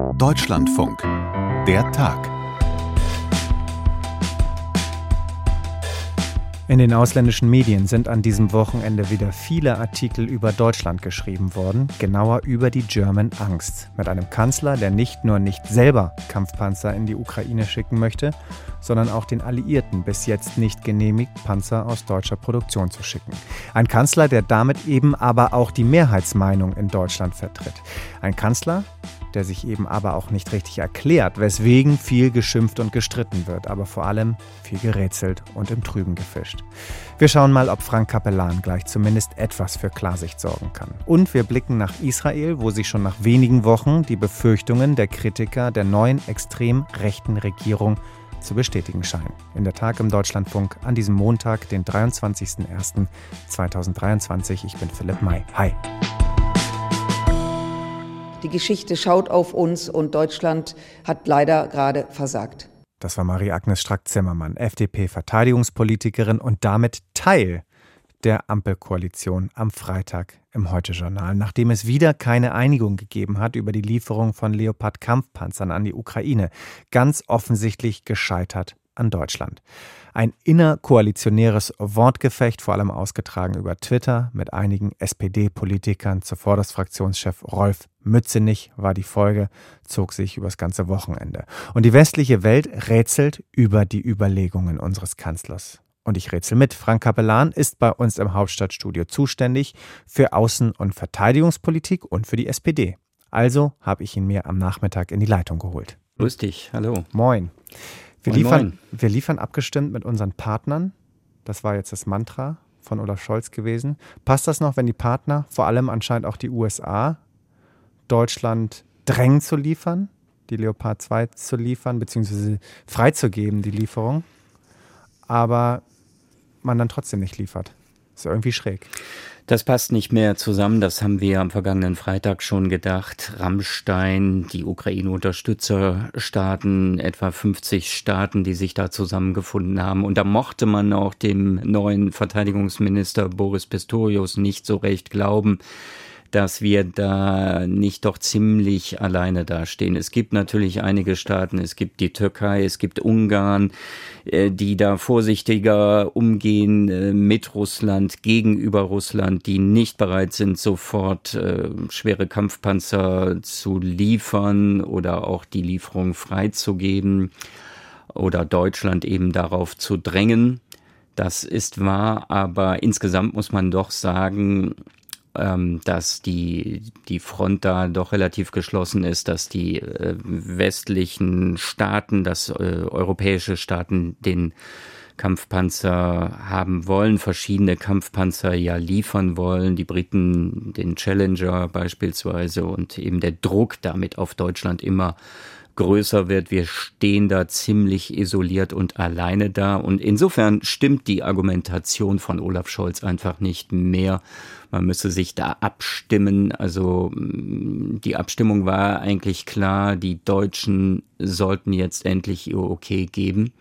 Deutschlandfunk. Der Tag. In den ausländischen Medien sind an diesem Wochenende wieder viele Artikel über Deutschland geschrieben worden, genauer über die German Angst, mit einem Kanzler, der nicht nur nicht selber Kampfpanzer in die Ukraine schicken möchte, sondern auch den Alliierten bis jetzt nicht genehmigt, Panzer aus deutscher Produktion zu schicken. Ein Kanzler, der damit eben aber auch die Mehrheitsmeinung in Deutschland vertritt. Ein Kanzler, der sich eben aber auch nicht richtig erklärt, weswegen viel geschimpft und gestritten wird, aber vor allem viel gerätselt und im Trüben gefischt. Wir schauen mal, ob Frank Capellan gleich zumindest etwas für Klarsicht sorgen kann. Und wir blicken nach Israel, wo sich schon nach wenigen Wochen die Befürchtungen der Kritiker der neuen extrem rechten Regierung zu bestätigen scheinen. In der Tag im Deutschlandfunk an diesem Montag, den 23.01.2023. Ich bin Philipp May. Hi. Die Geschichte schaut auf uns und Deutschland hat leider gerade versagt. Das war Marie-Agnes Strack-Zimmermann, FDP-Verteidigungspolitikerin und damit Teil der Ampelkoalition am Freitag im Heute-Journal, nachdem es wieder keine Einigung gegeben hat über die Lieferung von Leopard-Kampfpanzern an die Ukraine. Ganz offensichtlich gescheitert an Deutschland. Ein innerkoalitionäres Wortgefecht, vor allem ausgetragen über Twitter mit einigen SPD-Politikern. Zuvor das Fraktionschef Rolf Mützenich war die Folge, zog sich übers ganze Wochenende. Und die westliche Welt rätselt über die Überlegungen unseres Kanzlers. Und ich rätsel mit. Frank Capellan ist bei uns im Hauptstadtstudio zuständig für Außen- und Verteidigungspolitik und für die SPD. Also habe ich ihn mir am Nachmittag in die Leitung geholt. Grüß dich, hallo. Moin. Wir, Moin, liefern, moin. wir liefern abgestimmt mit unseren Partnern. Das war jetzt das Mantra von Olaf Scholz gewesen. Passt das noch, wenn die Partner, vor allem anscheinend auch die USA, Deutschland drängen zu liefern, die Leopard 2 zu liefern, beziehungsweise freizugeben, die Lieferung, aber man dann trotzdem nicht liefert? Ist irgendwie schräg. Das passt nicht mehr zusammen. Das haben wir am vergangenen Freitag schon gedacht. Rammstein, die Ukraine-Unterstützerstaaten, etwa 50 Staaten, die sich da zusammengefunden haben. Und da mochte man auch dem neuen Verteidigungsminister Boris Pistorius nicht so recht glauben, dass wir da nicht doch ziemlich alleine dastehen. Es gibt natürlich einige Staaten, es gibt die Türkei, es gibt Ungarn, äh, die da vorsichtiger umgehen äh, mit Russland, gegenüber Russland, die nicht bereit sind, sofort äh, schwere Kampfpanzer zu liefern oder auch die Lieferung freizugeben oder Deutschland eben darauf zu drängen. Das ist wahr, aber insgesamt muss man doch sagen, ähm, dass die, die Front da doch relativ geschlossen ist, dass die äh, westlichen Staaten, dass äh, europäische Staaten den Kampfpanzer haben wollen, verschiedene Kampfpanzer ja liefern wollen, die Briten den Challenger beispielsweise und eben der Druck damit auf Deutschland immer größer wird. Wir stehen da ziemlich isoliert und alleine da. Und insofern stimmt die Argumentation von Olaf Scholz einfach nicht mehr. Man müsse sich da abstimmen. Also mm, die Abstimmung war eigentlich klar, die Deutschen sollten jetzt endlich ihr Okay geben,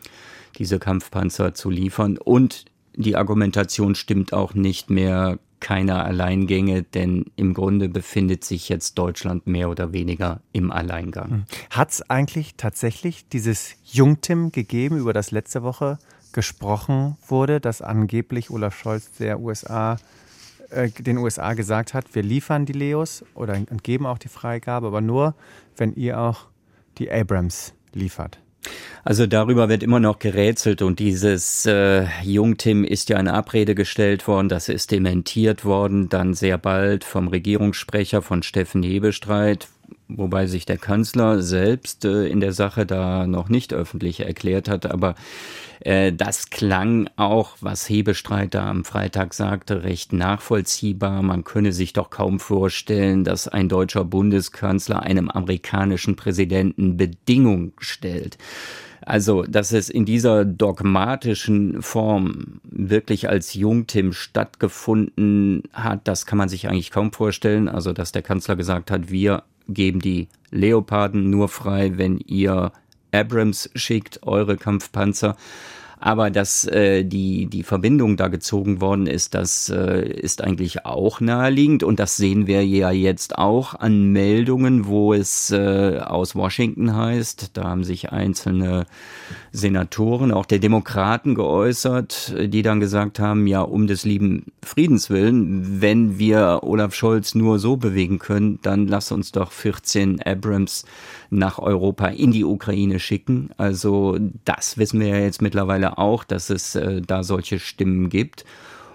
diese Kampfpanzer zu liefern. Und die Argumentation stimmt auch nicht mehr keine Alleingänge, denn im Grunde befindet sich jetzt Deutschland mehr oder weniger im Alleingang. Hat es eigentlich tatsächlich dieses Jungtim gegeben, über das letzte Woche gesprochen wurde, dass angeblich Olaf Scholz der USA äh, den USA gesagt hat, wir liefern die Leos oder geben auch die Freigabe, aber nur, wenn ihr auch die Abrams liefert. Also darüber wird immer noch gerätselt und dieses äh, Jungtim ist ja eine Abrede gestellt worden, das ist dementiert worden, dann sehr bald vom Regierungssprecher von Steffen Hebestreit, wobei sich der Kanzler selbst äh, in der Sache da noch nicht öffentlich erklärt hat, aber äh, das klang auch, was Hebestreit da am Freitag sagte, recht nachvollziehbar. Man könne sich doch kaum vorstellen, dass ein deutscher Bundeskanzler einem amerikanischen Präsidenten Bedingungen stellt. Also, dass es in dieser dogmatischen Form wirklich als Jungtim stattgefunden hat, das kann man sich eigentlich kaum vorstellen. Also, dass der Kanzler gesagt hat, wir geben die Leoparden nur frei, wenn ihr Abrams schickt, eure Kampfpanzer. Aber dass äh, die, die Verbindung da gezogen worden ist, das äh, ist eigentlich auch naheliegend. Und das sehen wir ja jetzt auch an Meldungen, wo es äh, aus Washington heißt. Da haben sich einzelne Senatoren, auch der Demokraten geäußert, die dann gesagt haben, ja, um des lieben Friedens willen, wenn wir Olaf Scholz nur so bewegen können, dann lass uns doch 14 Abrams nach Europa in die Ukraine schicken. Also das wissen wir ja jetzt mittlerweile auch, dass es äh, da solche Stimmen gibt.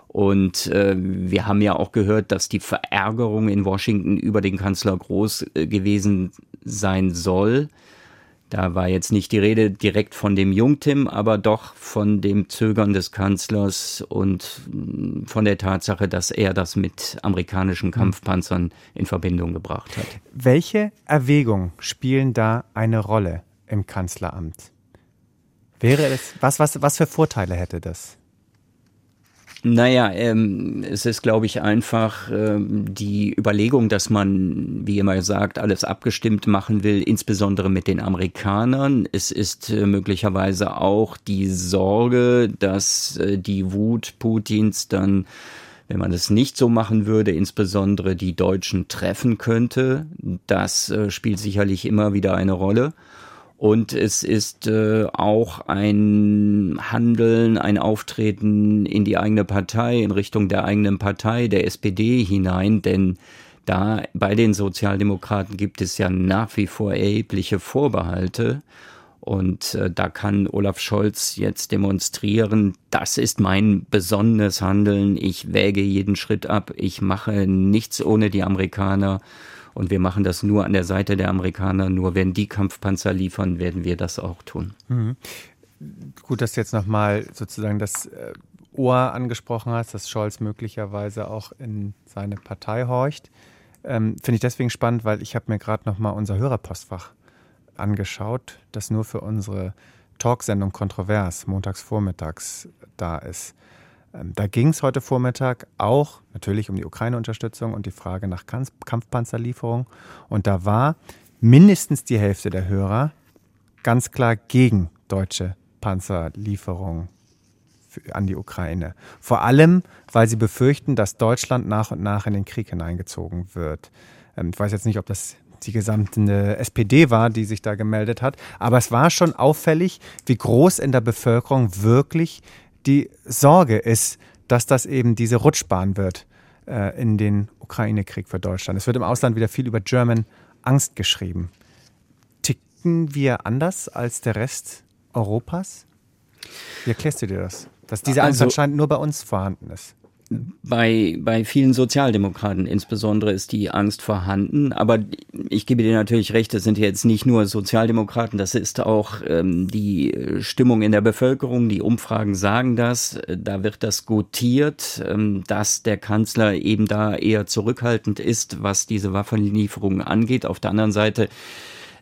Und äh, wir haben ja auch gehört, dass die Verärgerung in Washington über den Kanzler groß äh, gewesen sein soll. Da war jetzt nicht die Rede direkt von dem Jungtim, aber doch von dem Zögern des Kanzlers und mm, von der Tatsache, dass er das mit amerikanischen hm. Kampfpanzern in Verbindung gebracht hat. Welche Erwägungen spielen da eine Rolle im Kanzleramt? Wäre es, was, was, was für Vorteile hätte das? Naja, ähm, es ist, glaube ich, einfach ähm, die Überlegung, dass man, wie immer sagt, alles abgestimmt machen will, insbesondere mit den Amerikanern. Es ist äh, möglicherweise auch die Sorge, dass äh, die Wut Putins dann wenn man es nicht so machen würde, insbesondere die Deutschen treffen könnte. Das äh, spielt sicherlich immer wieder eine Rolle. Und es ist äh, auch ein Handeln, ein Auftreten in die eigene Partei, in Richtung der eigenen Partei, der SPD hinein, denn da bei den Sozialdemokraten gibt es ja nach wie vor erhebliche Vorbehalte. Und äh, da kann Olaf Scholz jetzt demonstrieren, das ist mein besonnenes Handeln, ich wäge jeden Schritt ab, ich mache nichts ohne die Amerikaner und wir machen das nur an der Seite der Amerikaner. Nur wenn die Kampfpanzer liefern, werden wir das auch tun. Mhm. Gut, dass du jetzt nochmal sozusagen das äh, Ohr angesprochen hast, dass Scholz möglicherweise auch in seine Partei horcht. Ähm, Finde ich deswegen spannend, weil ich habe mir gerade nochmal unser Hörerpostfach angeschaut, das nur für unsere Talksendung Kontrovers montags vormittags da ist. Ähm, da ging es heute Vormittag auch natürlich um die Ukraine-Unterstützung und die Frage nach Kampfpanzerlieferung. Und da war mindestens die Hälfte der Hörer ganz klar gegen deutsche Panzerlieferungen an die Ukraine. Vor allem, weil sie befürchten, dass Deutschland nach und nach in den Krieg hineingezogen wird. Ähm, ich weiß jetzt nicht, ob das die gesamte SPD war, die sich da gemeldet hat. Aber es war schon auffällig, wie groß in der Bevölkerung wirklich die Sorge ist, dass das eben diese Rutschbahn wird äh, in den Ukraine-Krieg für Deutschland. Es wird im Ausland wieder viel über German Angst geschrieben. Ticken wir anders als der Rest Europas? Wie erklärst du dir das? Dass diese Angst also, anscheinend nur bei uns vorhanden ist. Bei, bei vielen Sozialdemokraten insbesondere ist die Angst vorhanden. Aber ich gebe dir natürlich recht, das sind jetzt nicht nur Sozialdemokraten, das ist auch ähm, die Stimmung in der Bevölkerung. Die Umfragen sagen das. Da wird das gutiert, ähm, dass der Kanzler eben da eher zurückhaltend ist, was diese Waffenlieferungen angeht. Auf der anderen Seite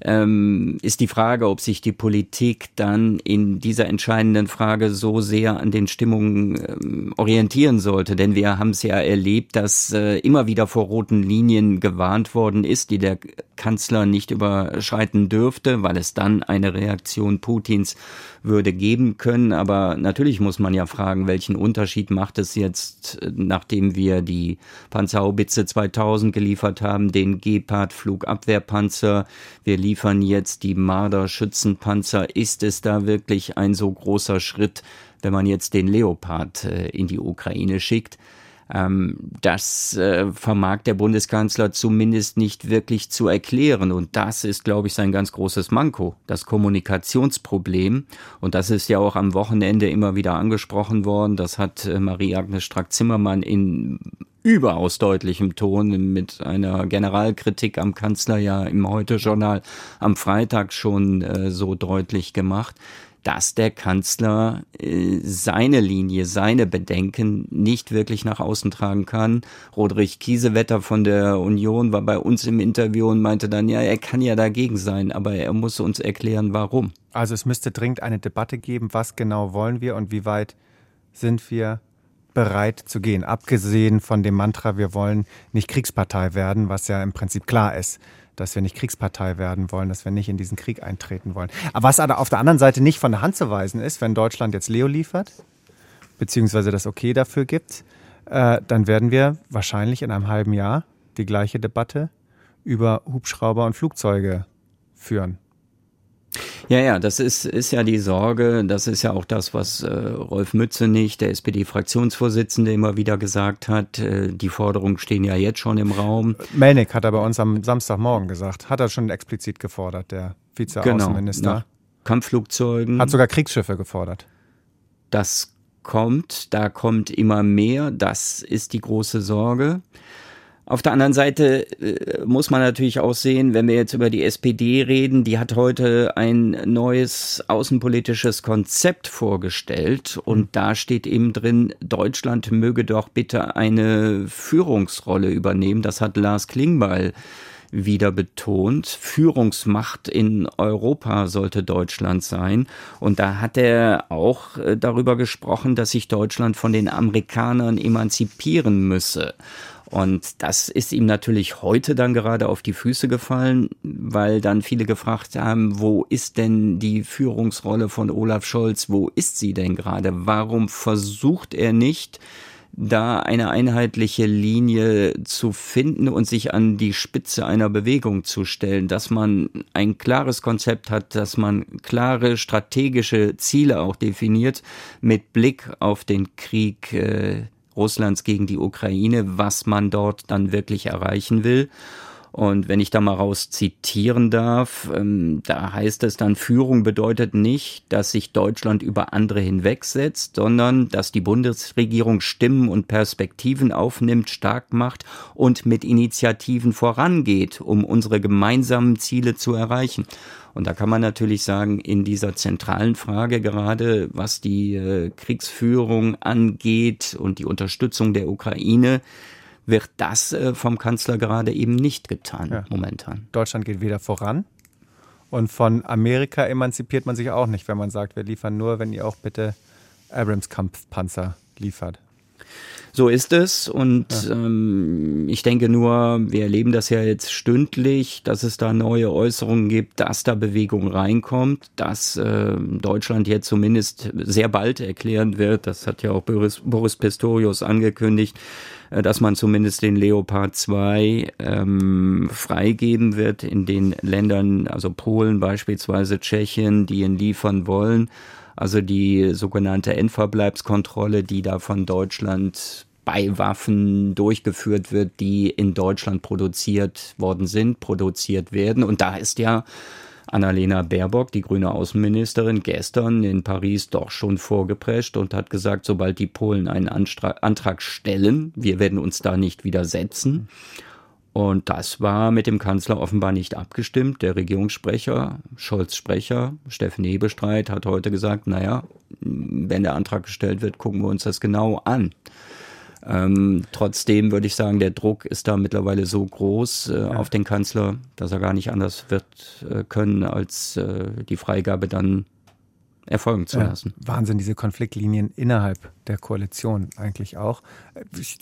ähm, ist die Frage, ob sich die Politik dann in dieser entscheidenden Frage so sehr an den Stimmungen ähm, orientieren sollte. Denn wir haben es ja erlebt, dass äh, immer wieder vor roten Linien gewarnt worden ist, die der Kanzler nicht überschreiten dürfte, weil es dann eine Reaktion Putins würde geben können. Aber natürlich muss man ja fragen, welchen Unterschied macht es jetzt, nachdem wir die Panzerhaubitze 2000 geliefert haben, den Gepard Flugabwehrpanzer, wir liefern jetzt die Marder Schützenpanzer. Ist es da wirklich ein so großer Schritt, wenn man jetzt den Leopard äh, in die Ukraine schickt? Ähm, das äh, vermag der Bundeskanzler zumindest nicht wirklich zu erklären. Und das ist, glaube ich, sein ganz großes Manko, das Kommunikationsproblem. Und das ist ja auch am Wochenende immer wieder angesprochen worden. Das hat äh, Marie-Agnes Strack-Zimmermann in überaus deutlichem Ton mit einer Generalkritik am Kanzler ja im Heute-Journal am Freitag schon äh, so deutlich gemacht dass der Kanzler äh, seine Linie, seine Bedenken nicht wirklich nach außen tragen kann. Rodrich Kiesewetter von der Union war bei uns im Interview und meinte dann, ja, er kann ja dagegen sein, aber er muss uns erklären, warum. Also es müsste dringend eine Debatte geben, was genau wollen wir und wie weit sind wir bereit zu gehen. Abgesehen von dem Mantra, wir wollen nicht Kriegspartei werden, was ja im Prinzip klar ist, dass wir nicht Kriegspartei werden wollen, dass wir nicht in diesen Krieg eintreten wollen. Aber was aber auf der anderen Seite nicht von der Hand zu weisen ist, wenn Deutschland jetzt Leo liefert, beziehungsweise das Okay dafür gibt, äh, dann werden wir wahrscheinlich in einem halben Jahr die gleiche Debatte über Hubschrauber und Flugzeuge führen. Ja, ja, das ist, ist ja die Sorge, das ist ja auch das, was äh, Rolf Mützenich, der SPD-Fraktionsvorsitzende, immer wieder gesagt hat. Äh, die Forderungen stehen ja jetzt schon im Raum. Melnick hat er bei uns am Samstagmorgen gesagt, hat er schon explizit gefordert, der Vizeaußenminister. Genau, Kampfflugzeugen. Hat sogar Kriegsschiffe gefordert. Das kommt, da kommt immer mehr, das ist die große Sorge. Auf der anderen Seite äh, muss man natürlich auch sehen, wenn wir jetzt über die SPD reden, die hat heute ein neues außenpolitisches Konzept vorgestellt und da steht eben drin, Deutschland möge doch bitte eine Führungsrolle übernehmen. Das hat Lars Klingbeil wieder betont. Führungsmacht in Europa sollte Deutschland sein. Und da hat er auch äh, darüber gesprochen, dass sich Deutschland von den Amerikanern emanzipieren müsse. Und das ist ihm natürlich heute dann gerade auf die Füße gefallen, weil dann viele gefragt haben, wo ist denn die Führungsrolle von Olaf Scholz? Wo ist sie denn gerade? Warum versucht er nicht, da eine einheitliche Linie zu finden und sich an die Spitze einer Bewegung zu stellen, dass man ein klares Konzept hat, dass man klare strategische Ziele auch definiert mit Blick auf den Krieg äh, Russlands gegen die Ukraine, was man dort dann wirklich erreichen will. Und wenn ich da mal raus zitieren darf, ähm, da heißt es dann, Führung bedeutet nicht, dass sich Deutschland über andere hinwegsetzt, sondern dass die Bundesregierung Stimmen und Perspektiven aufnimmt, stark macht und mit Initiativen vorangeht, um unsere gemeinsamen Ziele zu erreichen. Und da kann man natürlich sagen, in dieser zentralen Frage gerade, was die äh, Kriegsführung angeht und die Unterstützung der Ukraine, wird das äh, vom Kanzler gerade eben nicht getan ja. momentan. Deutschland geht weder voran und von Amerika emanzipiert man sich auch nicht, wenn man sagt, wir liefern nur, wenn ihr auch bitte Abrams-Kampfpanzer liefert. So ist es und ja. ähm, ich denke nur, wir erleben das ja jetzt stündlich, dass es da neue Äußerungen gibt, dass da Bewegung reinkommt, dass äh, Deutschland jetzt zumindest sehr bald erklären wird, das hat ja auch Boris, Boris Pistorius angekündigt, äh, dass man zumindest den Leopard 2 ähm, freigeben wird in den Ländern, also Polen beispielsweise, Tschechien, die ihn liefern wollen. Also die sogenannte Endverbleibskontrolle, die da von Deutschland bei Waffen durchgeführt wird, die in Deutschland produziert worden sind, produziert werden. Und da ist ja Annalena Baerbock, die grüne Außenministerin, gestern in Paris doch schon vorgeprescht und hat gesagt, sobald die Polen einen Antrag stellen, wir werden uns da nicht widersetzen. Und das war mit dem Kanzler offenbar nicht abgestimmt. Der Regierungssprecher, Scholz Sprecher, Steffen Hebestreit, hat heute gesagt, naja, wenn der Antrag gestellt wird, gucken wir uns das genau an. Ähm, trotzdem würde ich sagen, der Druck ist da mittlerweile so groß äh, ja. auf den Kanzler, dass er gar nicht anders wird äh, können, als äh, die Freigabe dann erfolgen zu ja, lassen. Wahnsinn, diese Konfliktlinien innerhalb der Koalition eigentlich auch.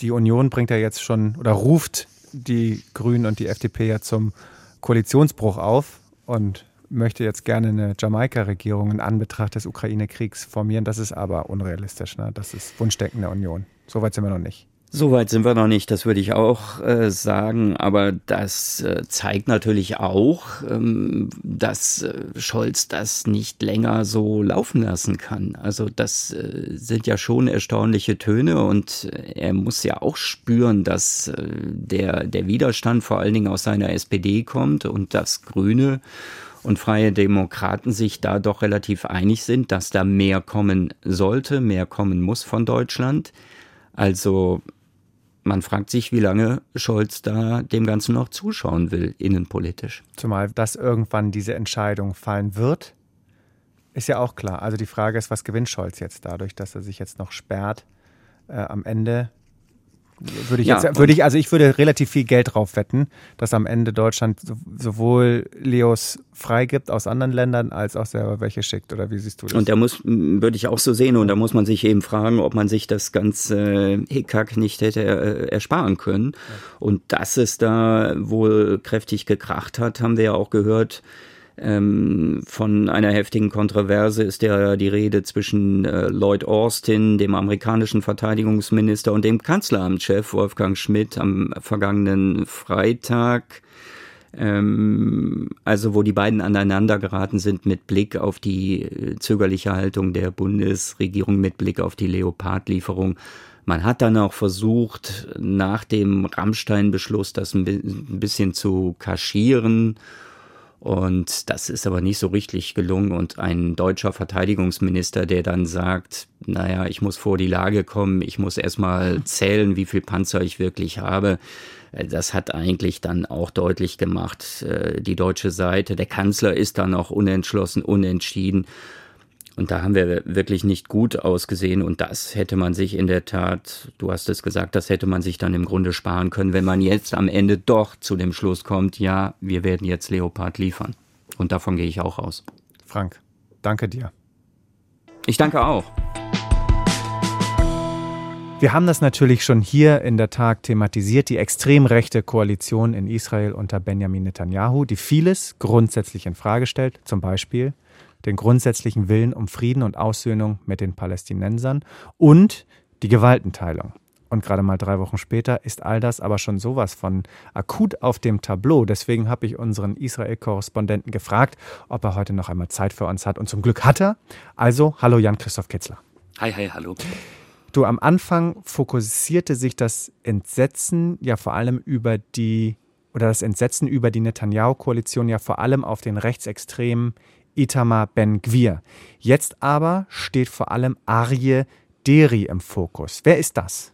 Die Union bringt ja jetzt schon oder ruft die Grünen und die FDP ja zum Koalitionsbruch auf und möchte jetzt gerne eine Jamaika-Regierung in Anbetracht des Ukraine-Kriegs formieren. Das ist aber unrealistisch. Ne? Das ist Wunschdenken der Union. Soweit sind wir noch nicht. Soweit sind wir noch nicht, das würde ich auch äh, sagen, aber das äh, zeigt natürlich auch, ähm, dass äh, Scholz das nicht länger so laufen lassen kann. Also das äh, sind ja schon erstaunliche Töne und er muss ja auch spüren, dass äh, der, der Widerstand vor allen Dingen aus seiner SPD kommt und dass Grüne und Freie Demokraten sich da doch relativ einig sind, dass da mehr kommen sollte, mehr kommen muss von Deutschland. Also man fragt sich, wie lange Scholz da dem Ganzen noch zuschauen will, innenpolitisch. Zumal, dass irgendwann diese Entscheidung fallen wird, ist ja auch klar. Also die Frage ist, was gewinnt Scholz jetzt dadurch, dass er sich jetzt noch sperrt? Äh, am Ende Würde ich ja, jetzt, würde ich, also ich würde relativ viel Geld drauf wetten, dass am Ende Deutschland sowohl Leos freigibt aus anderen Ländern, als auch selber welche schickt. Oder wie siehst du das? Und da muss, würde ich auch so sehen. Und da muss man sich eben fragen, ob man sich das ganze Hickhack nicht hätte äh, ersparen können. Und dass es da wohl kräftig gekracht hat, haben wir ja auch gehört ähm, von einer heftigen Kontroverse ist ja die Rede zwischen äh, Lloyd Austin, dem amerikanischen Verteidigungsminister, und dem Kanzleramtschef Wolfgang Schmidt am vergangenen Freitag. Ähm, also wo die beiden aneinander geraten sind mit Blick auf die äh, zögerliche Haltung der Bundesregierung, mit Blick auf die Leopardlieferung. Man hat dann auch versucht, nach dem Rammstein-Beschluss das ein bisschen zu kaschieren und das ist aber nicht so richtig gelungen. Und ein deutscher Verteidigungsminister, der dann sagt, naja, ich muss vor die Lage kommen, ich muss erstmal zählen, wie viel Panzer ich wirklich habe. Äh, das hat eigentlich dann auch deutlich gemacht, äh, die deutsche Seite. Der Kanzler ist da noch unentschlossen, unentschieden. Und da haben wir wirklich nicht gut ausgesehen. Und das hätte man sich in der Tat, du hast es gesagt, das hätte man sich dann im Grunde sparen können, wenn man jetzt am Ende doch zu dem Schluss kommt, ja, wir werden jetzt Leopard liefern. Und davon gehe ich auch aus. Frank, danke dir. Ich danke auch. Wir haben das natürlich schon hier in der Tag thematisiert, die extrem rechte Koalition in Israel unter Benjamin Netanyahu, die vieles grundsätzlich in Frage stellt, zum Beispiel den grundsätzlichen Willen um Frieden und Aussöhnung mit den Palästinensern und die Gewaltenteilung. Und gerade mal drei Wochen später ist all das aber schon sowas von akut auf dem Tableau. Deswegen habe ich unseren Israel-Korrespondenten gefragt, ob er heute noch einmal Zeit für uns hat. Und zum Glück hat er. Also, hallo Jan-Christoph Kitzler. Hi, hi, hallo. Du, am Anfang fokussierte sich das Entsetzen ja vor allem über die, oder das Entsetzen über die Netanyahu-Koalition ja vor allem auf den rechtsextremen Itamar Ben-Gvir. Jetzt aber steht vor allem Arje Deri im Fokus. Wer ist das?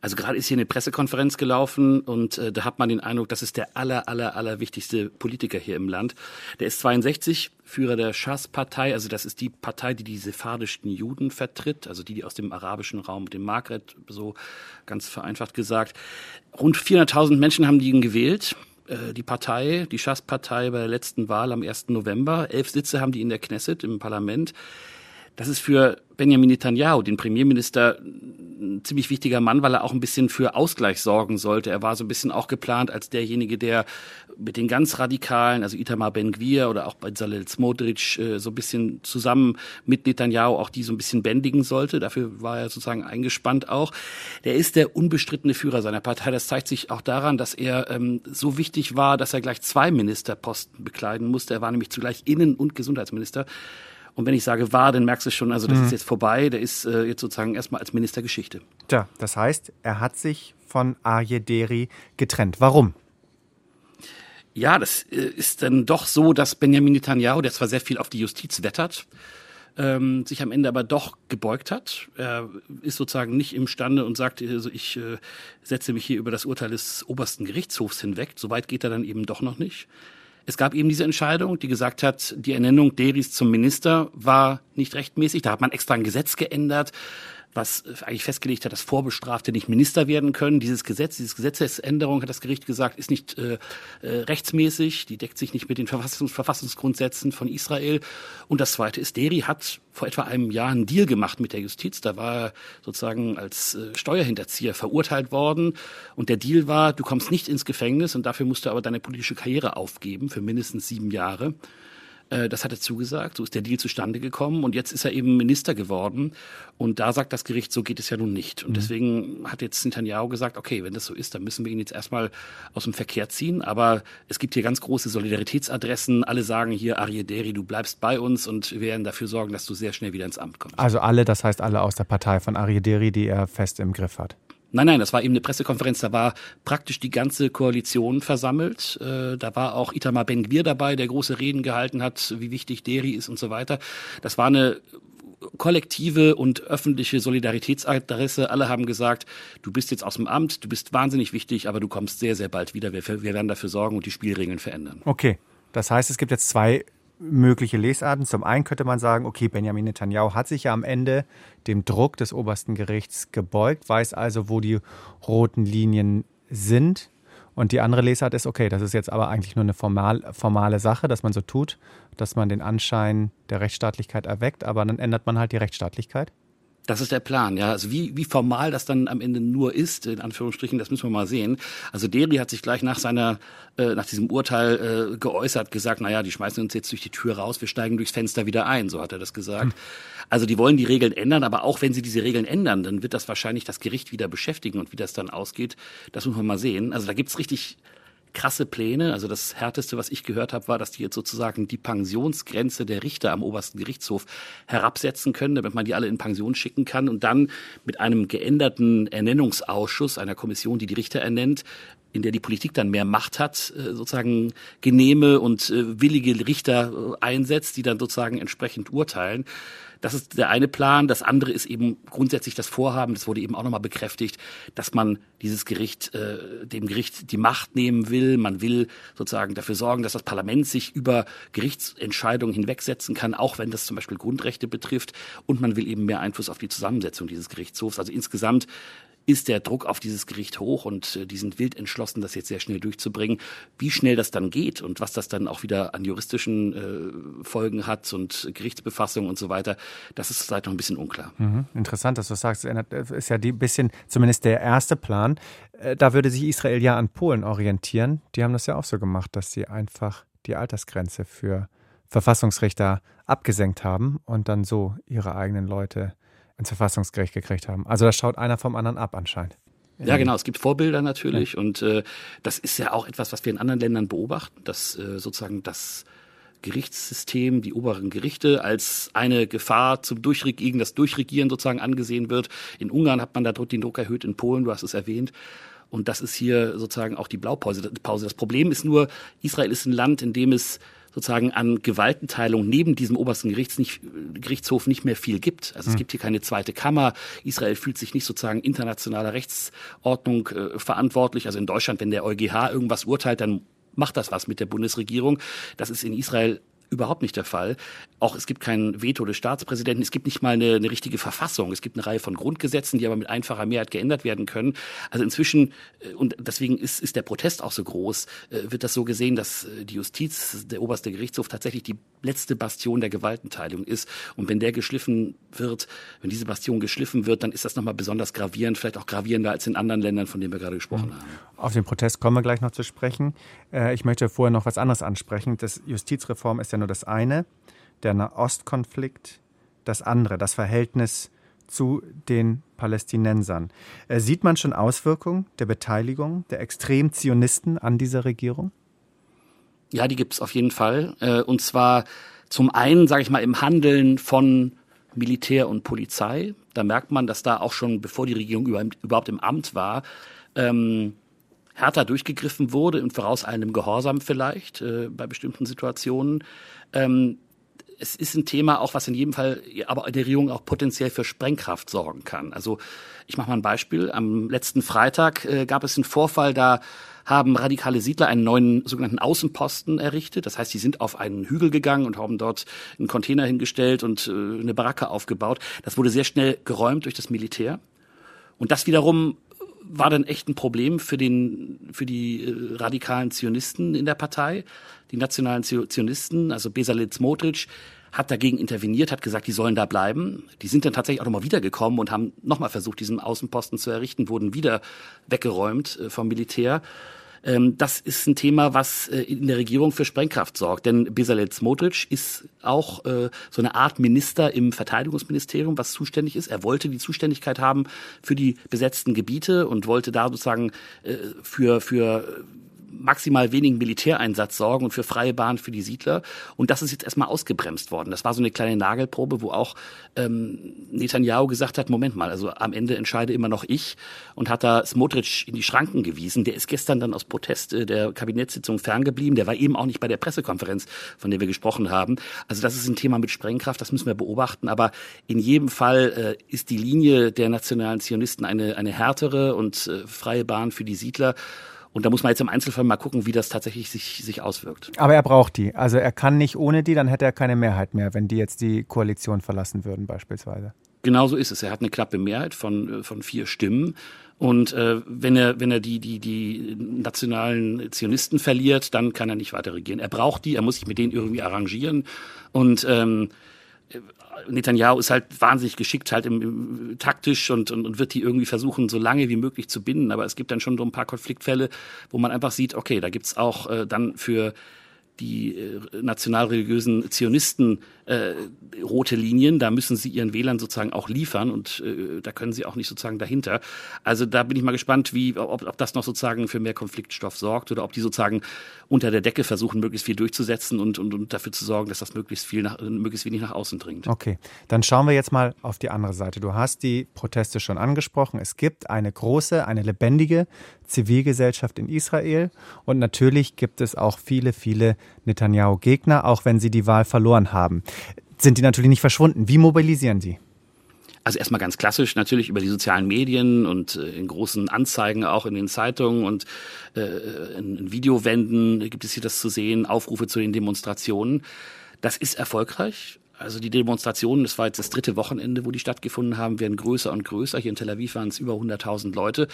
Also gerade ist hier eine Pressekonferenz gelaufen und äh, da hat man den Eindruck, das ist der aller, aller, aller wichtigste Politiker hier im Land. Der ist 62, Führer der Schas-Partei, also das ist die Partei, die die sephardischen Juden vertritt, also die, die aus dem arabischen Raum, dem Maghreb, so ganz vereinfacht gesagt. Rund 400.000 Menschen haben die ihn gewählt. Äh, die Partei, die Schas-Partei bei der letzten Wahl am 1. November. Elf Sitze haben die in der Knesset, im Parlament. Das ist für Benjamin Netanyahu, den Premierminister, ein ziemlich wichtiger Mann, weil er auch ein bisschen für Ausgleich sorgen sollte. Er war so ein bisschen auch geplant als derjenige, der mit den ganz Radikalen, also Itamar Ben-Gvir oder auch Bezalel Smotrich, äh, so ein bisschen zusammen mit Netanyahu auch die so ein bisschen bändigen sollte. Dafür war er sozusagen eingespannt auch. Der ist der unbestrittene Führer seiner Partei. Das zeigt sich auch daran, dass er ähm, so wichtig war, dass er gleich zwei Ministerposten bekleiden musste. Er war nämlich zugleich Innen- und Gesundheitsminister. Und wenn ich sage war, dann merkst du schon, also das mhm. ist jetzt vorbei, der ist äh, jetzt sozusagen erstmal als Minister Geschichte. Tja, das heißt, er hat sich von Arje Deri getrennt. Warum? Ja, das äh, ist dann doch so, dass Benjamin Netanyahu, der zwar sehr viel auf die Justiz wettert, ähm, sich am Ende aber doch gebeugt hat. Er ist sozusagen nicht imstande und sagt, also ich äh, setze mich hier über das Urteil des obersten Gerichtshofs hinweg. Soweit geht er dann eben doch noch nicht. Es gab eben diese Entscheidung, die gesagt hat, die Ernennung Deris zum Minister war nicht rechtmäßig. Da hat man extra ein Gesetz geändert was eigentlich festgelegt hat, dass Vorbestrafte nicht Minister werden können. Dieses Gesetz, diese Gesetzesänderung, hat das Gericht gesagt, ist nicht äh, äh, rechtsmäßig, die deckt sich nicht mit den Verfassungs Verfassungsgrundsätzen von Israel. Und das Zweite ist, Deri hat vor etwa einem Jahr einen Deal gemacht mit der Justiz. Da war er sozusagen als äh, Steuerhinterzieher verurteilt worden. Und der Deal war, du kommst nicht ins Gefängnis und dafür musst du aber deine politische Karriere aufgeben für mindestens sieben Jahre. Äh, das hat er zugesagt, so ist der Deal zustande gekommen und jetzt ist er eben Minister geworden und da sagt das Gericht, so geht es ja nun nicht. Und mhm. deswegen hat jetzt Netanyahu gesagt, okay, wenn das so ist, dann müssen wir ihn jetzt erstmal aus dem Verkehr ziehen, aber es gibt hier ganz große Solidaritätsadressen, alle sagen hier, Deri, du bleibst bei uns und wir werden dafür sorgen, dass du sehr schnell wieder ins Amt kommst. Also alle, das heißt alle aus der Partei von Deri, die er fest im Griff hat. Nein, nein, das war eben eine Pressekonferenz, da war praktisch die ganze Koalition versammelt. Äh, da war auch Itamar Ben-Gvir dabei, der große Reden gehalten hat, wie wichtig Deri ist und so weiter. Das war eine kollektive und öffentliche Solidaritätsadresse. Alle haben gesagt, du bist jetzt aus dem Amt, du bist wahnsinnig wichtig, aber du kommst sehr, sehr bald wieder. Wir, wir werden dafür sorgen und die Spielregeln verändern. Okay, das heißt, es gibt jetzt zwei mögliche Lesarten. Zum einen könnte man sagen, okay, Benjamin Netanyahu hat sich ja am Ende dem Druck des obersten Gerichts gebeugt, weiß also, wo die roten Linien sind. Und die andere Lesart ist, okay, das ist jetzt aber eigentlich nur eine formal, formale Sache, dass man so tut, dass man den Anschein der Rechtsstaatlichkeit erweckt, aber dann ändert man halt die Rechtsstaatlichkeit. Das ist der Plan, ja. Also wie, wie formal das dann am Ende nur ist, in Anführungsstrichen, das müssen wir mal sehen. Also Deri hat sich gleich nach seiner, äh, nach diesem Urteil äh, geäußert, gesagt, naja, die schmeißen uns jetzt durch die Tür raus, wir steigen durchs Fenster wieder ein, so hat er das gesagt. Hm. Also die wollen die Regeln ändern, aber auch wenn sie diese Regeln ändern, dann wird das wahrscheinlich das Gericht wieder beschäftigen und wie das dann ausgeht, das muss man mal sehen. Also da gibt's richtig krasse Pläne. Also das härteste, was ich gehört habe, war, dass die jetzt sozusagen die Pensionsgrenze der Richter am obersten Gerichtshof herabsetzen können, damit man die alle in Pension schicken kann und dann mit einem geänderten Ernennungsausschuss, einer Kommission, die die Richter ernennt, in der die Politik dann mehr Macht hat, äh, sozusagen genehme und äh, willige Richter äh, einsetzt, die dann sozusagen entsprechend urteilen. Das ist der eine Plan. Das andere ist eben grundsätzlich das Vorhaben, das wurde eben auch nochmal bekräftigt, dass man dieses Gericht, äh, dem Gericht die Macht nehmen will. Man will sozusagen dafür sorgen, dass das Parlament sich über Gerichtsentscheidungen hinwegsetzen kann, auch wenn das zum Beispiel Grundrechte betrifft. Und man will eben mehr Einfluss auf die Zusammensetzung dieses Gerichtshofs. Also insgesamt ist der Druck auf dieses Gericht hoch und äh, die sind wild entschlossen, das jetzt sehr schnell durchzubringen. Wie schnell das dann geht und was das dann auch wieder an juristischen äh, Folgen hat und Gerichtsbefassung und so weiter, das ist seit noch ein bisschen unklar. Mhm. Interessant, dass du sagst, es ist ja ein bisschen zumindest der erste Plan. Äh, da würde sich Israel ja an Polen orientieren. Die haben das ja auch so gemacht, dass sie einfach die Altersgrenze für Verfassungsrichter abgesenkt haben und dann so ihre eigenen Leute ins Verfassungsgericht gekriegt haben. Also da schaut einer vom anderen ab anscheinend. Ja, genau. Es gibt Vorbilder natürlich ja. und äh, das ist ja auch etwas, was wir in anderen Ländern beobachten, dass äh, sozusagen das Gerichtssystem, die oberen Gerichte als eine Gefahr zum Durchregieren, das Durchregieren sozusagen angesehen wird. In Ungarn hat man da den Druck erhöht, in Polen, du hast es erwähnt. Und das ist hier sozusagen auch die Blaupause. Das Problem ist nur, Israel ist ein Land, in dem es sozusagen an Gewaltenteilung neben diesem obersten Gerichts nicht, Gerichtshof nicht mehr viel gibt. Also es hm. gibt hier keine zweite Kammer. Israel fühlt sich nicht sozusagen internationaler Rechtsordnung äh, verantwortlich. Also in Deutschland, wenn der EuGH irgendwas urteilt, dann macht das was mit der Bundesregierung. Das ist in Israel überhaupt nicht der Fall. Auch es gibt kein Veto des Staatspräsidenten, es gibt nicht mal eine, eine, richtige Verfassung. Es gibt eine Reihe von Grundgesetzen, die aber mit einfacher Mehrheit geändert werden können. Also inzwischen, äh, und deswegen ist, ist der Protest auch so groß, äh, wird das so gesehen, dass äh, die Justiz, der oberste Gerichtshof tatsächlich die letzte Bastion der Gewaltenteilung ist. Und wenn der geschliffen wird, wenn diese Bastion geschliffen wird, dann ist das nochmal besonders gravierend, vielleicht auch gravierender als in anderen Ländern, von denen wir gerade gesprochen mhm. haben. Auf den Protest kommen wir gleich noch zu sprechen. Ich möchte vorher noch was anderes ansprechen. Das Justizreform ist ja nur das eine, der Nahostkonflikt das andere, das Verhältnis zu den Palästinensern. Äh, sieht man schon Auswirkungen der Beteiligung der Extremzionisten an dieser Regierung? Ja, die gibt es auf jeden Fall. Äh, und zwar zum einen, sage ich mal, im Handeln von Militär und Polizei. Da merkt man, dass da auch schon, bevor die Regierung überhaupt im Amt war, ähm, härter durchgegriffen wurde, im vorauseilendem Gehorsam vielleicht äh, bei bestimmten Situationen. Ähm, es ist ein Thema auch, was in jedem Fall aber der Regierung auch potenziell für Sprengkraft sorgen kann. Also ich mache mal ein Beispiel. Am letzten Freitag äh, gab es einen Vorfall, da haben radikale Siedler einen neuen sogenannten Außenposten errichtet. Das heißt, sie sind auf einen Hügel gegangen und haben dort einen Container hingestellt und äh, eine Baracke aufgebaut. Das wurde sehr schnell geräumt durch das Militär. Und das wiederum war dann echt ein Problem für den für die äh, radikalen Zionisten in der Partei, die nationalen Zionisten, also Besalil Smotrich hat dagegen interveniert, hat gesagt, die sollen da bleiben. Die sind dann tatsächlich auch nochmal wiedergekommen und haben nochmal versucht, diesen Außenposten zu errichten, wurden wieder weggeräumt äh, vom Militär. Ähm, das ist ein Thema, was äh, in der Regierung für Sprengkraft sorgt. Denn Bezalel Smotrich ist auch äh, so eine Art Minister im Verteidigungsministerium, was zuständig ist. Er wollte die Zuständigkeit haben für die besetzten Gebiete und wollte da sozusagen äh, für, für maximal wenigen Militäreinsatz sorgen und für freie Bahn für die Siedler. Und das ist jetzt erstmal ausgebremst worden. Das war so eine kleine Nagelprobe, wo auch ähm, Netanyahu gesagt hat, Moment mal, also am Ende entscheide immer noch ich und hat da Smotrich in die Schranken gewiesen. Der ist gestern dann aus Protest äh, der Kabinettssitzung ferngeblieben. Der war eben auch nicht bei der Pressekonferenz, von der wir gesprochen haben. Also das ist ein Thema mit Sprengkraft, das müssen wir beobachten. Aber in jedem Fall äh, ist die Linie der nationalen Zionisten eine, eine härtere und äh, freie Bahn für die Siedler. Und da muss man jetzt im Einzelfall mal gucken, wie das tatsächlich sich, sich auswirkt. Aber er braucht die. Also er kann nicht ohne die, dann hätte er keine Mehrheit mehr, wenn die jetzt die Koalition verlassen würden beispielsweise. Genau so ist es. Er hat eine knappe Mehrheit von, von vier Stimmen. Und äh, wenn er, wenn er die, die, die nationalen Zionisten verliert, dann kann er nicht weiter regieren. Er braucht die, er muss sich mit denen irgendwie arrangieren. Und ähm, Netanyahu ist halt wahnsinnig geschickt halt im, im taktisch und, und, und wird die irgendwie versuchen, so lange wie möglich zu binden. Aber es gibt dann schon so ein paar Konfliktfälle, wo man einfach sieht, okay, da gibt's auch äh, dann für die äh, nationalreligiösen Zionisten äh, rote Linien, da müssen sie ihren Wählern sozusagen auch liefern und äh, da können sie auch nicht sozusagen dahinter. Also da bin ich mal gespannt, wie, ob, ob das noch sozusagen für mehr Konfliktstoff sorgt oder ob die sozusagen unter der Decke versuchen, möglichst viel durchzusetzen und, und, und dafür zu sorgen, dass das möglichst viel nach, möglichst wenig nach außen dringt. Okay, dann schauen wir jetzt mal auf die andere Seite. Du hast die Proteste schon angesprochen. Es gibt eine große, eine lebendige Zivilgesellschaft in Israel und natürlich gibt es auch viele, viele Netanyahu-Gegner, auch wenn sie die Wahl verloren haben sind die natürlich nicht verschwunden. Wie mobilisieren Sie? Also erstmal ganz klassisch natürlich über die sozialen Medien und äh, in großen Anzeigen auch in den Zeitungen und äh, in, in Videowänden gibt es hier das zu sehen, Aufrufe zu den Demonstrationen. Das ist erfolgreich. Also die Demonstrationen, das war jetzt das dritte Wochenende, wo die stattgefunden haben, werden größer und größer. Hier in Tel Aviv waren es über 100.000 Leute.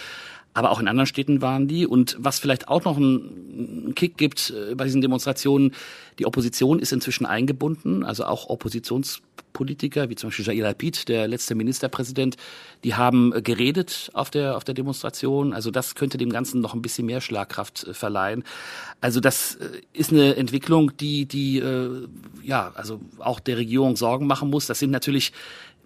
Aber auch in anderen Städten waren die. Und was vielleicht auch noch einen Kick gibt äh, bei diesen Demonstrationen, die Opposition ist inzwischen eingebunden, also auch Oppositionspolitiker, wie zum Beispiel Jair Lapid, der letzte Ministerpräsident, die haben äh, geredet auf der, auf der Demonstration. Also das könnte dem Ganzen noch ein bisschen mehr Schlagkraft äh, verleihen. Also das ist eine Entwicklung, die, die, ja, also auch der Regierung Sorgen machen muss. Das sind natürlich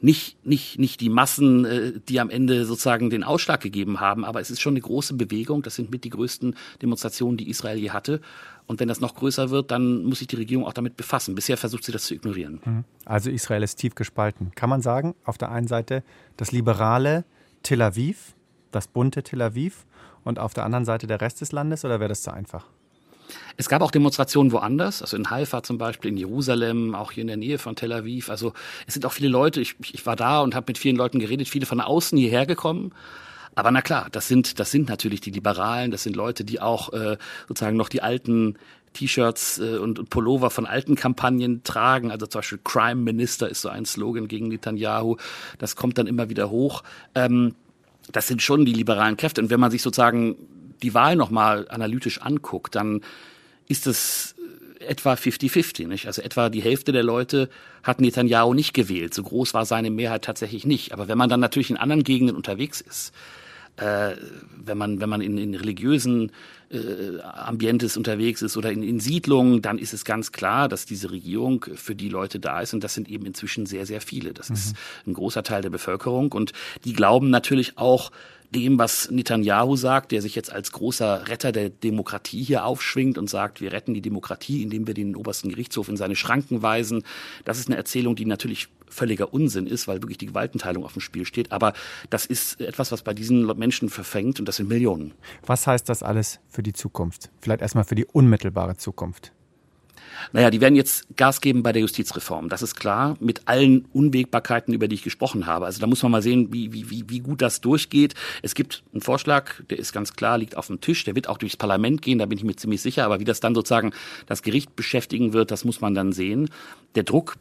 nicht, nicht, nicht die Massen, äh, die am Ende sozusagen den Ausschlag gegeben haben, aber es ist schon eine große Bewegung. Das sind mit die größten Demonstrationen, die Israel je hatte. Und wenn das noch größer wird, dann muss sich die Regierung auch damit befassen. Bisher versucht sie das zu ignorieren. Mhm. Also Israel ist tief gespalten. Kann man sagen, auf der einen Seite das liberale Tel Aviv, das bunte Tel Aviv und auf der anderen Seite der Rest des Landes oder wäre das zu einfach? Es gab auch Demonstrationen woanders, also in Haifa zum Beispiel, in Jerusalem, auch hier in der Nähe von Tel Aviv. Also es sind auch viele Leute, ich, ich war da und habe mit vielen Leuten geredet, viele von außen hierher gekommen. Aber na klar, das sind, das sind natürlich die Liberalen, das sind Leute, die auch äh, sozusagen noch die alten T-Shirts äh, und, Pullover von alten Kampagnen tragen. Also zum Beispiel Crime Minister ist so ein Slogan gegen Netanyahu. Das kommt dann immer wieder hoch. Ähm, das sind schon die liberalen Kräfte. Und wenn man sich sozusagen die Wahl nochmal analytisch anguckt, dann ist es etwa 50-50, nicht? Also etwa die Hälfte der Leute hat Netanyahu nicht gewählt. So groß war seine Mehrheit tatsächlich nicht. Aber wenn man dann natürlich in anderen Gegenden unterwegs ist, äh, wenn man wenn man in, in religiösen äh, Ambientes unterwegs ist oder in, in Siedlungen, dann ist es ganz klar, dass diese Regierung für die Leute da ist und das sind eben inzwischen sehr sehr viele. Das mhm. ist ein großer Teil der Bevölkerung und die glauben natürlich auch dem, was Netanyahu sagt, der sich jetzt als großer Retter der Demokratie hier aufschwingt und sagt, wir retten die Demokratie, indem wir den obersten Gerichtshof in seine Schranken weisen. Das ist eine Erzählung, die natürlich völliger Unsinn ist, weil wirklich die Gewaltenteilung auf dem Spiel steht. Aber das ist etwas, was bei diesen Menschen verfängt und das sind Millionen. Was heißt das alles für die Zukunft? Vielleicht erstmal für die unmittelbare Zukunft. Naja, die werden jetzt Gas geben bei der Justizreform. Das ist klar, mit allen Unwägbarkeiten, über die ich gesprochen habe. Also da muss man mal sehen, wie, wie, wie gut das durchgeht. Es gibt einen Vorschlag, der ist ganz klar, liegt auf dem Tisch. Der wird auch durchs Parlament gehen, da bin ich mir ziemlich sicher. Aber wie das dann sozusagen das Gericht beschäftigen wird, das muss man dann sehen. Der Druck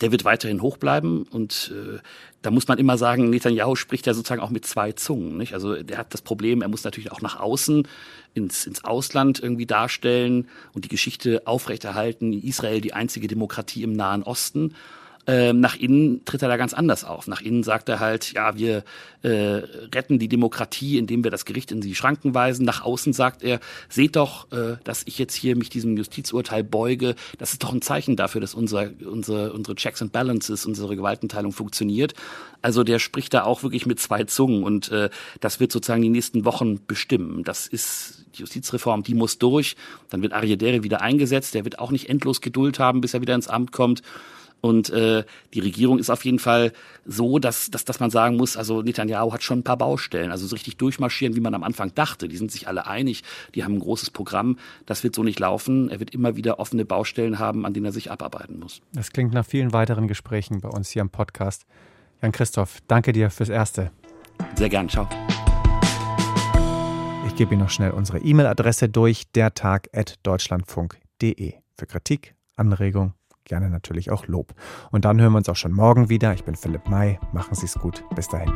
der wird weiterhin hoch bleiben und äh, da muss man immer sagen, Netanyahu spricht ja sozusagen auch mit zwei Zungen. Nicht? Also der hat das Problem, er muss natürlich auch nach außen ins, ins Ausland irgendwie darstellen und die Geschichte aufrechterhalten. Israel die einzige Demokratie im Nahen Osten. Ähm, nach innen tritt er da ganz anders auf. Nach innen sagt er halt, ja, wir äh, retten die Demokratie, indem wir das Gericht in die Schranken weisen. Nach außen sagt er, seht doch, äh, dass ich jetzt hier mich diesem Justizurteil beuge. Das ist doch ein Zeichen dafür, dass unser, unsere, unsere Checks and Balances, unsere Gewaltenteilung funktioniert. Also der spricht da auch wirklich mit zwei Zungen und äh, das wird sozusagen die nächsten Wochen bestimmen. Das ist die Justizreform, die muss durch. Dann wird Ariadere wieder eingesetzt. Der wird auch nicht endlos Geduld haben, bis er wieder ins Amt kommt. Und äh, die Regierung ist auf jeden Fall so, dass, dass, dass man sagen muss, also Netanyahu hat schon ein paar Baustellen. Also so richtig durchmarschieren, wie man am Anfang dachte. Die sind sich alle einig, die haben ein großes Programm. Das wird so nicht laufen. Er wird immer wieder offene Baustellen haben, an denen er sich abarbeiten muss. Das klingt nach vielen weiteren Gesprächen bei uns hier im Podcast. Jan Christoph, danke dir fürs Erste. Sehr gern, ciao. Ich gebe Ihnen noch schnell unsere E-Mail-Adresse durch, dertag.deutschlandfunk.de. Für Kritik, Anregung, gerne natürlich auch Lob. Und dann hören wir uns auch schon morgen wieder. Ich bin Philipp May. Machen Sie es gut. Bis dahin.